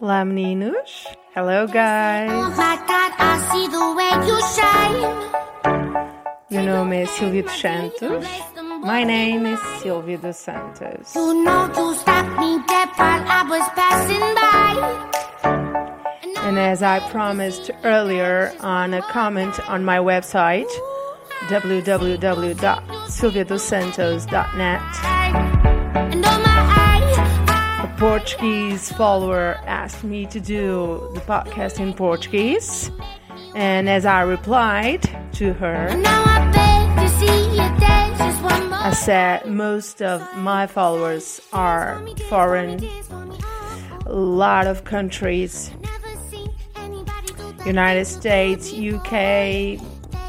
Olá meninos. Hello guys. Oh my God, I see the way you shine. Meu nome é Silvia dos Santos. My name is Silvia dos Santos. You know you stopped me dead while I was passing by. And as I promised earlier on a comment on my website, www.silviadosantos.net, My a Portuguese follower asked me to do the podcast in Portuguese. And as I replied to her, I said most of my followers are foreign, a lot of countries. United States, UK,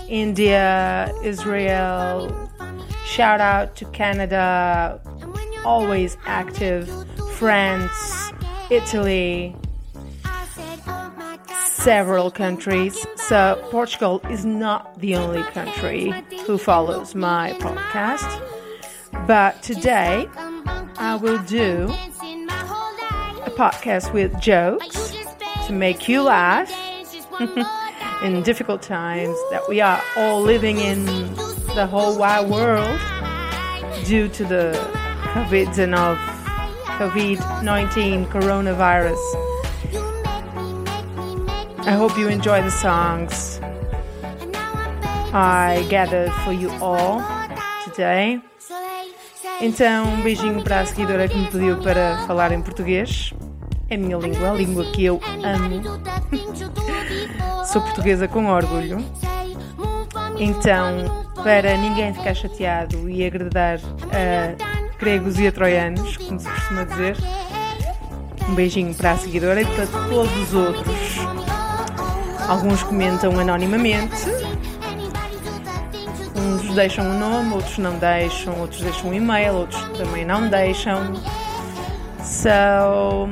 India, Israel. Shout out to Canada, always active. France, Italy, several countries. So, Portugal is not the only country who follows my podcast. But today, I will do a podcast with jokes to make you laugh in difficult times that we are all living in the whole wide world due to the COVID-19 COVID-19 coronavirus. I hope you enjoy the songs I gathered for you all today. Então, um beijinho para a seguidora que me pediu para falar em português. É a minha língua, a língua que eu amo. Sou portuguesa com orgulho. Então, para ninguém ficar chateado e agradar a gregos e a troianos, como se costuma dizer, um beijinho para a seguidora e para todos os outros. Alguns comentam anonimamente, uns deixam o nome, outros não deixam, outros deixam um e-mail, outros também não deixam. So,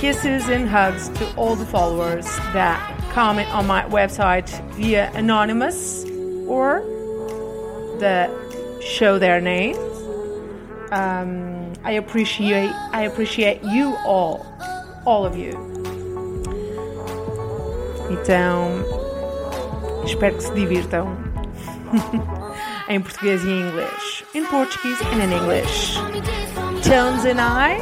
kisses and hugs to all the followers that comment on my website via anonymous or that show their names. Um, I appreciate I appreciate you all, all of you. Então, espero que se divirtam em português e em inglês. In Portuguese and in English. Tones and I,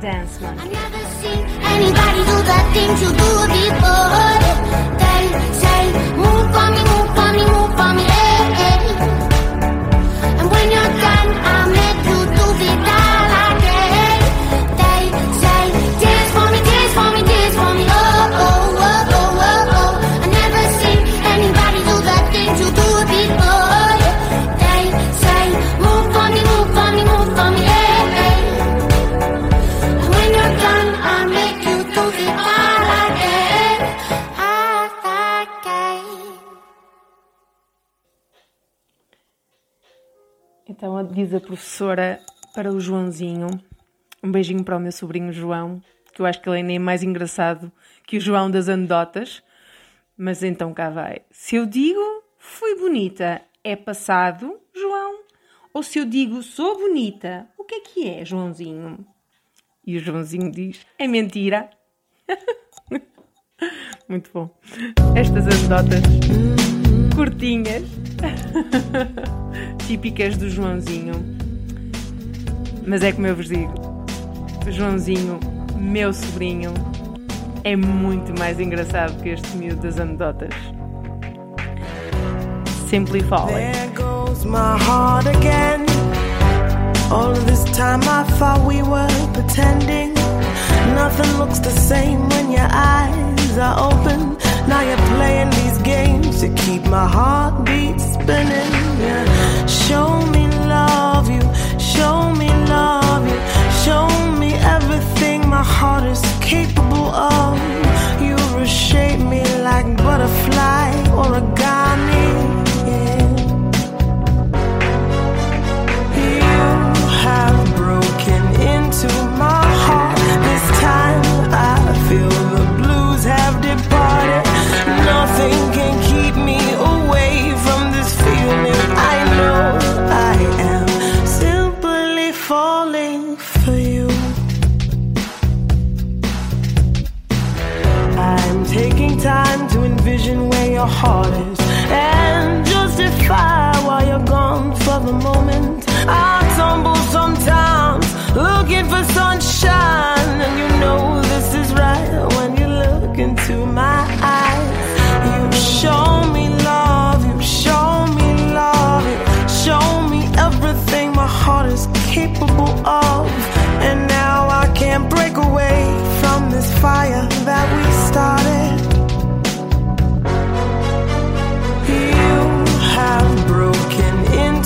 Dance Monkey. Never seen anybody do the things you do before. Say, move for me, move for me, move for me, when you're done, Então diz a professora para o Joãozinho. Um beijinho para o meu sobrinho João, que eu acho que ele é mais engraçado que o João das anedotas. Mas então cá vai. Se eu digo fui bonita, é passado, João? Ou se eu digo sou bonita, o que é que é, Joãozinho? E o Joãozinho diz: é mentira. Muito bom. Estas anedotas curtinhas, típicas do Joãozinho. Mas é como eu vos digo: Joãozinho, meu sobrinho, é muito mais engraçado que este miúdo das anedotas. Simply again. All this time I thought we were pretending. Nothing looks the same when your eyes are open. Now you're playing these games to keep my heartbeat spinning. Yeah. Show me love you, show me love you, show me everything my heart is capable of. You reshape me like a butterfly origami. Yeah. I'm taking time to envision where your heart is and justify why you're gone for the moment. I tumble sometimes, looking for sunshine, and you know this is right when you look into my eyes. You show me love, you show me love, you show me everything my heart is capable of, and now I can't break away from this fire that we start.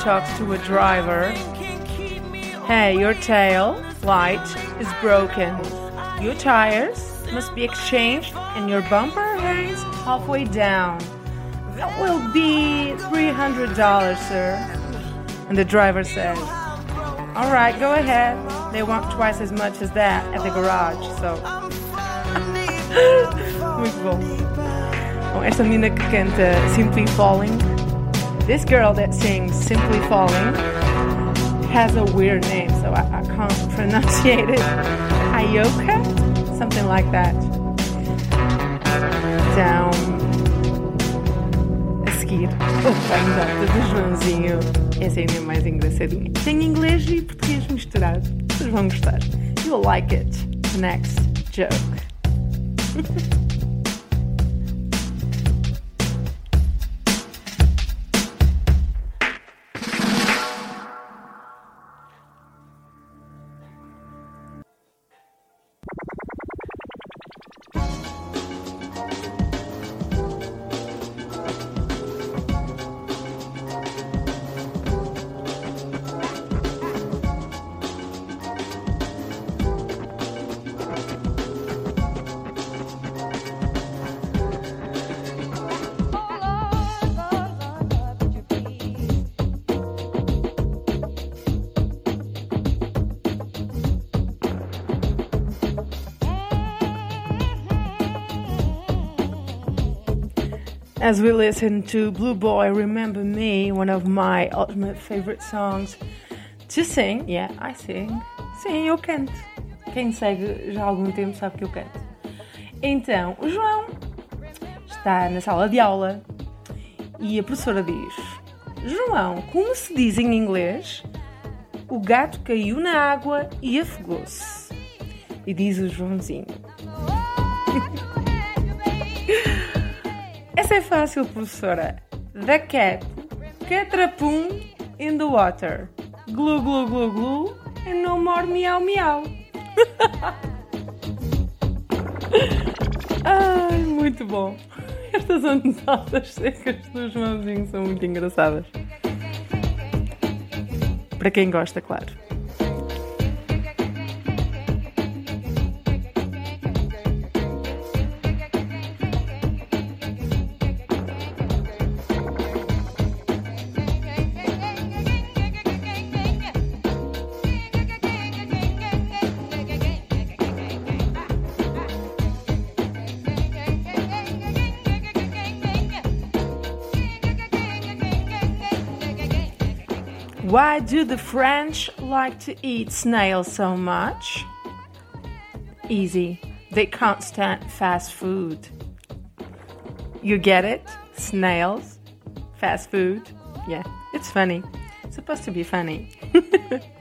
talks to a driver. Hey, your tail light is broken. Your tires must be exchanged and your bumper hangs halfway down. That will be $300, sir. And the driver says, All right, go ahead. They want twice as much as that at the garage, so. Muito bom. Bom, esta menina que canta Simply Falling, this girl that sings Simply Falling has a weird name, so I, I can't pronunciate it. Ayoka? Something like that. Down. A o Anedotas do Joãozinho. Essa ainda mais engraçadinha. Tem inglês e português misturado. Vocês vão gostar. You'll like it. Next joke. As we listen to Blue Boy Remember Me, one of my ultimate favorite songs to sing. Yeah, I sing. Sim, eu canto. Quem segue já há algum tempo sabe que eu canto. Então, o João está na sala de aula e a professora diz: João, como se diz em inglês? O gato caiu na água e afogou-se. E diz o Joãozinho: Essa é fácil, professora. The cat catrapum in the water. Glu glu glu glu and no more miau miau. Ai, muito bom. Estas anedotas secas do Joãozinho são muito engraçadas. Para quem gosta, claro. Why do the French like to eat snails so much? Easy. They can't stand fast food. You get it? Snails? Fast food? Yeah, it's funny. It's supposed to be funny.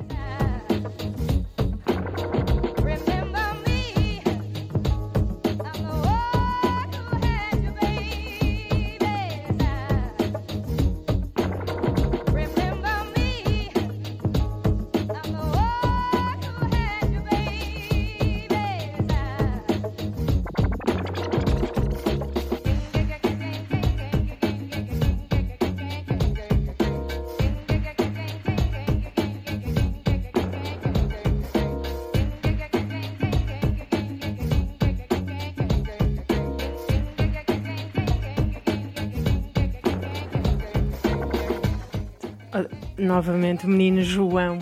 Novamente, o menino João.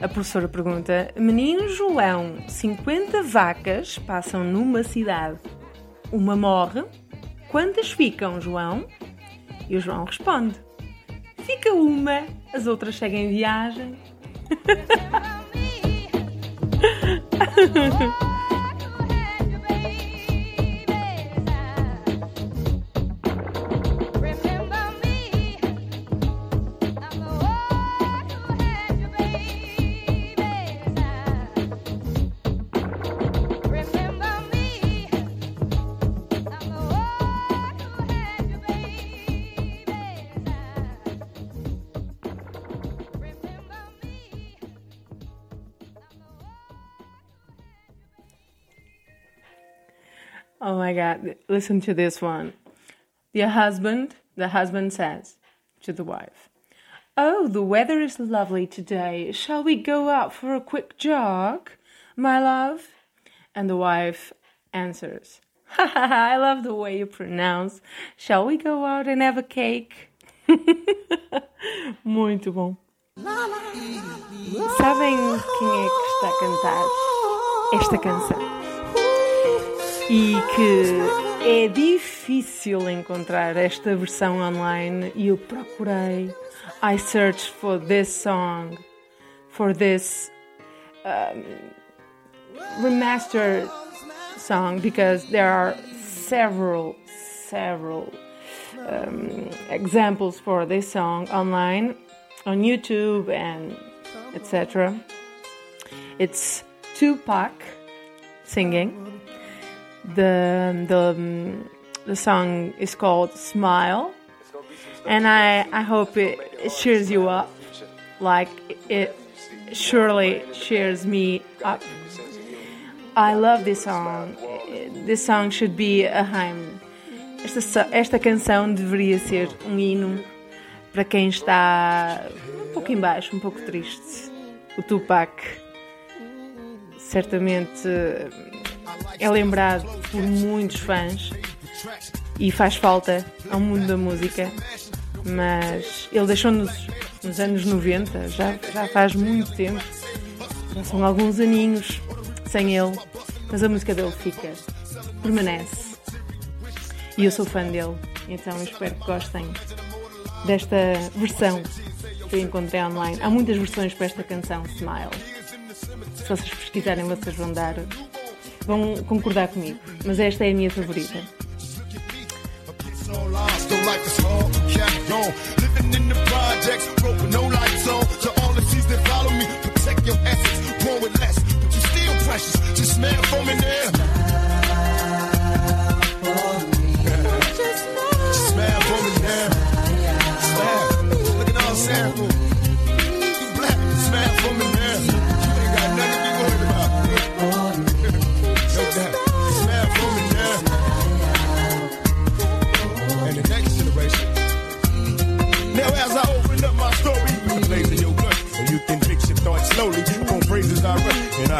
A professora pergunta: Menino João, 50 vacas passam numa cidade. Uma morre. Quantas ficam, João? E o João responde: Fica uma, as outras seguem viagem. my God, listen to this one. The husband, the husband says to the wife, Oh, the weather is lovely today. Shall we go out for a quick jog, my love? And the wife answers, I love the way you pronounce. Shall we go out and have a cake? Muito bom. Sabem quem é que está a cantar esta canção? E que é difícil encontrar esta versão online e eu procurei. I searched for this song, for this um, remastered song because there are several, several um, examples for this song online on YouTube and etc. It's Tupac singing the the the song is called Smile, and I I hope it, it cheers you up, like it surely cheers me up. I love this song. This song should be a hymn. Esta esta canção deveria ser um hino para quem está um pouco embaixo, um pouco triste. O Tupac certamente é lembrado por muitos fãs e faz falta ao mundo da música, mas ele deixou-nos nos anos 90, já, já faz muito tempo, já são alguns aninhos sem ele, mas a música dele fica, permanece. E eu sou fã dele, então espero que gostem desta versão que eu encontrei online. Há muitas versões para esta canção, Smile. Se vocês pesquisarem, vocês vão dar vão concordar comigo, mas esta é a minha favorita. Just man from in there.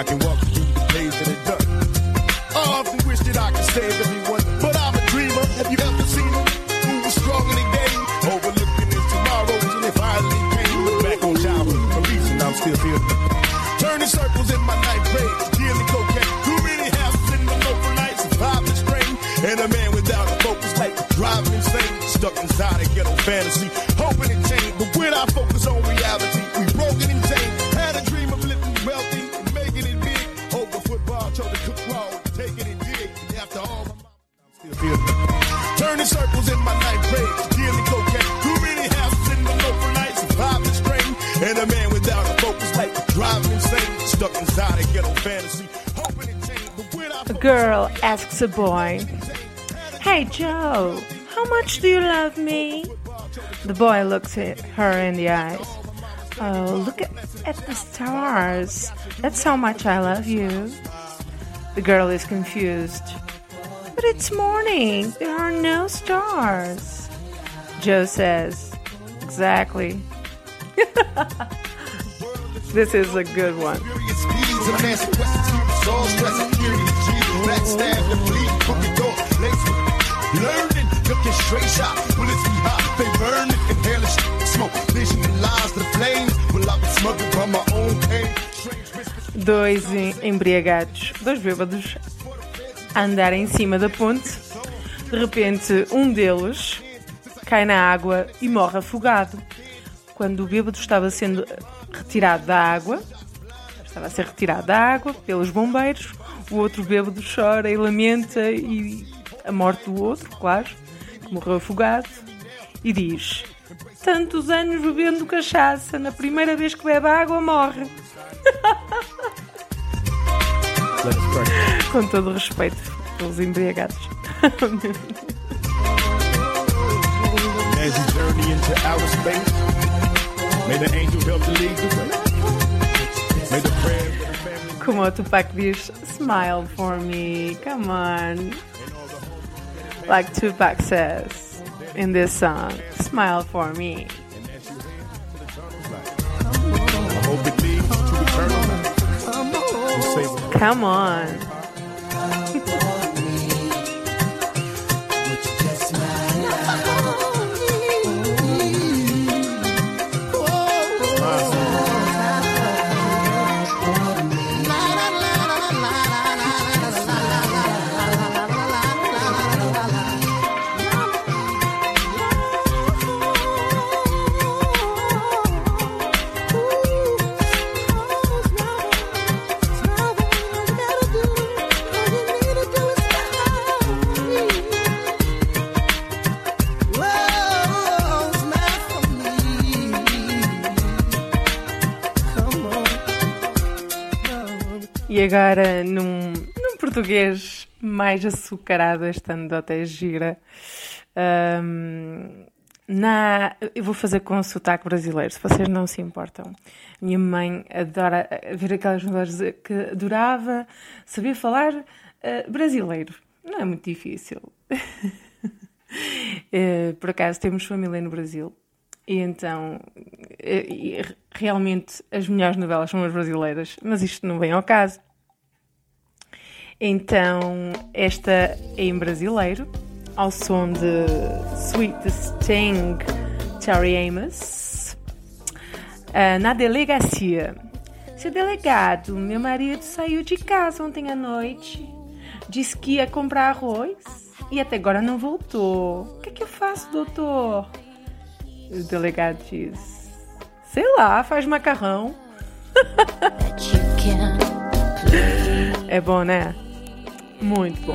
I can walk through the days of the dark. I often wish that I could save everyone, but I'm a dreamer. Have you ever seen them? Moving strong in the game, overlooking his tomorrows, and if I leave pain, look back on childhood, the reason I'm still here. Turning circles in my ninth grade, dealing cocaine. Too many houses in the local nights, surviving strain. And a man without a focus, like driving insane, stuck inside a ghetto fantasy, A girl asks a boy, Hey Joe, how much do you love me? The boy looks at her in the eyes. Oh, look at, at the stars. That's how much I love you. The girl is confused. But it's morning. There are no stars. Joe says, Exactly. this is a good one. And the fleet, door, lace with Learning, looking straight shot. Bullets be hot, they burn it, inhale smoke smoke. Visualize the flames. Well, I've been from my own pain. Dois em- embriagados, dois bêbados, a andar em cima da ponte. De repente, um deles cai na água e morre afogado. Quando o bêbado estava sendo retirado da água, estava a ser retirado da água pelos bombeiros, o outro bêbado chora e lamenta e a morte do outro, claro, que morreu afogado, e diz: Tantos anos bebendo cachaça, na primeira vez que bebe água morre. Com todo respeito pelos embriagados. As you journey into outer space, may the angel help to lead the way. Como o Tupac diz, smile for me, come on. Like Tupac says in this song, smile for me. Come on. Português mais açucarado, esta anedota é gira. Ahm, na, eu vou fazer com sotaque brasileiro, se vocês não se importam. Minha mãe adora ver aquelas novelas que adorava saber falar ah, brasileiro. Não é muito difícil. Eh, Por acaso temos família no Brasil. E então, eh, realmente, as melhores novelas são as brasileiras, mas isto não vem ao caso. Então, esta é em brasileiro, ao som de Sweet Sting, Cherry Amos. Ah, na delegacia. Seu delegado, meu marido saiu de casa ontem à noite. Disse que ia comprar arroz e até agora não voltou. O que é que eu faço, doutor? O delegado diz: Sei lá, faz macarrão. É bom, né? Muito bom.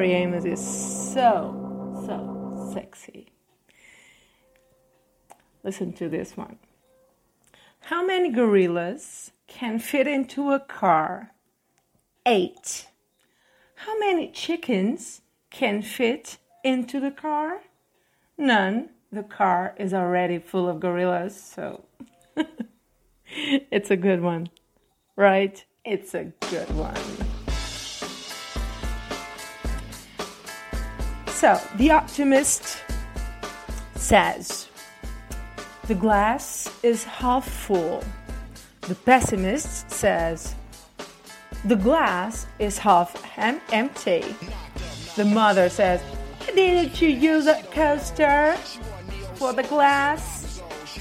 Tori Amos is so, so sexy. Listen to this one. How many gorillas can fit into a car? Eight. How many chickens can fit into the car? None. The car is already full of gorillas, so it's a good one, right? It's a good one. So, the optimist says the glass is half full. The pessimist says the glass is half em- empty. The mother says, Didn't you use a coaster for the glass?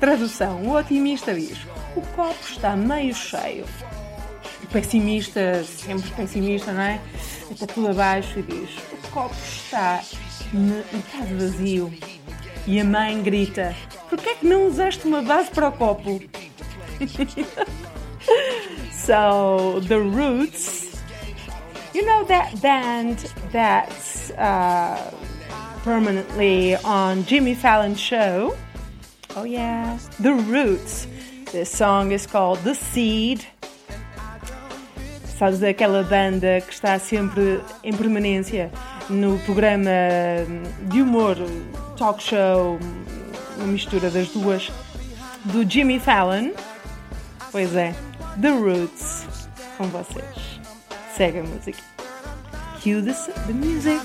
Tradução: O otimista diz: O copo está meio cheio. O pessimista, sempre pessimista, não é? Está tudo abaixo e diz: O copo está metade vazio. E a mãe grita: Por que é que não usaste uma base para o copo? so, The Roots, you know that band that's uh, permanently on Jimmy Fallon's show? Oh, yeah, The Roots. This song is called The Seed. Sabes daquela banda que está sempre em permanência no programa de humor, talk show, uma mistura das duas, do Jimmy Fallon? Pois é, The Roots, com vocês. Segue a música. Cue the, the music.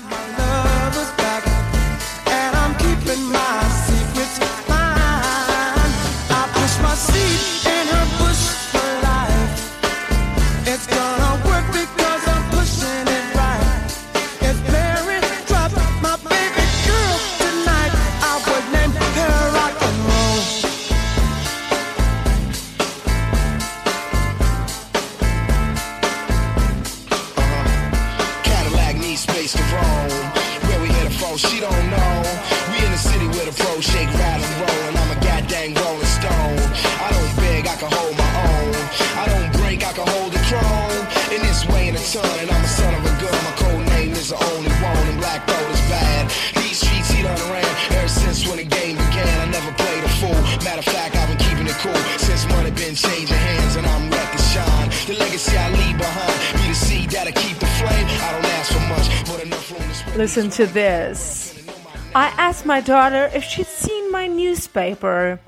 Listen to this. I asked my daughter if she'd seen my newspaper.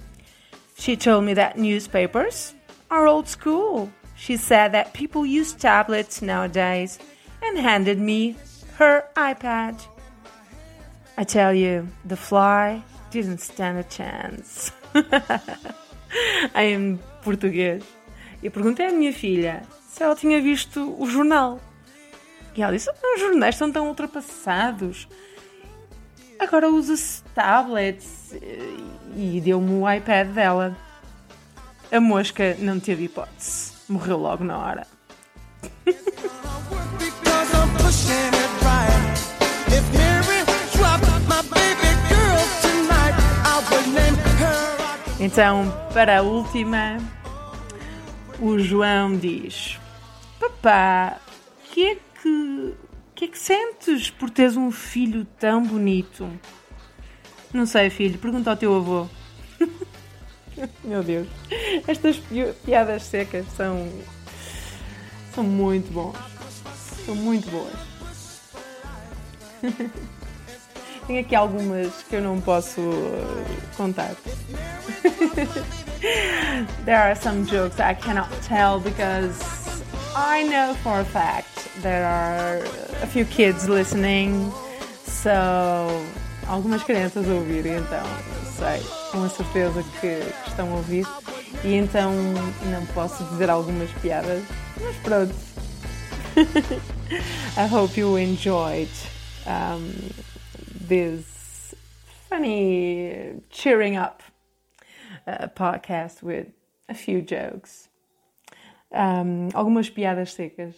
She told me that newspapers are old school. She said that people use tablets nowadays and handed me her iPad. I tell you, the fly didn't stand a chance. em português. Eu perguntei à minha filha se ela tinha visto o jornal. E ela disse: os jornais estão tão ultrapassados. Agora usa-se tablets eh, e deu-me o iPad dela. A mosca não teve hipótese. Morreu logo na hora. Então, para a última, o João diz: Papá, que é que, que é que sentes por teres um filho tão bonito? Não sei, filho, pergunta ao teu avô. Meu Deus, estas pi- piadas secas são, são muito bons. São muito boas. Tenho aqui algumas que eu não posso uh, contar. there are some jokes I cannot tell because I know for a fact there are a few kids listening. So, algumas crianças a ouvir, então sei com certeza que estão a ouvir. E então não posso dizer algumas piadas, mas pronto. I hope you enjoyed um, this funny, cheering up uh, podcast with a few jokes. Um, algumas piadas secas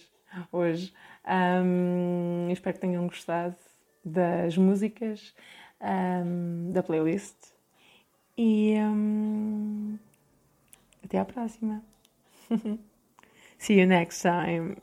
hoje. Um, espero que tenham gostado das músicas, um, da playlist. E até à próxima. See you next time.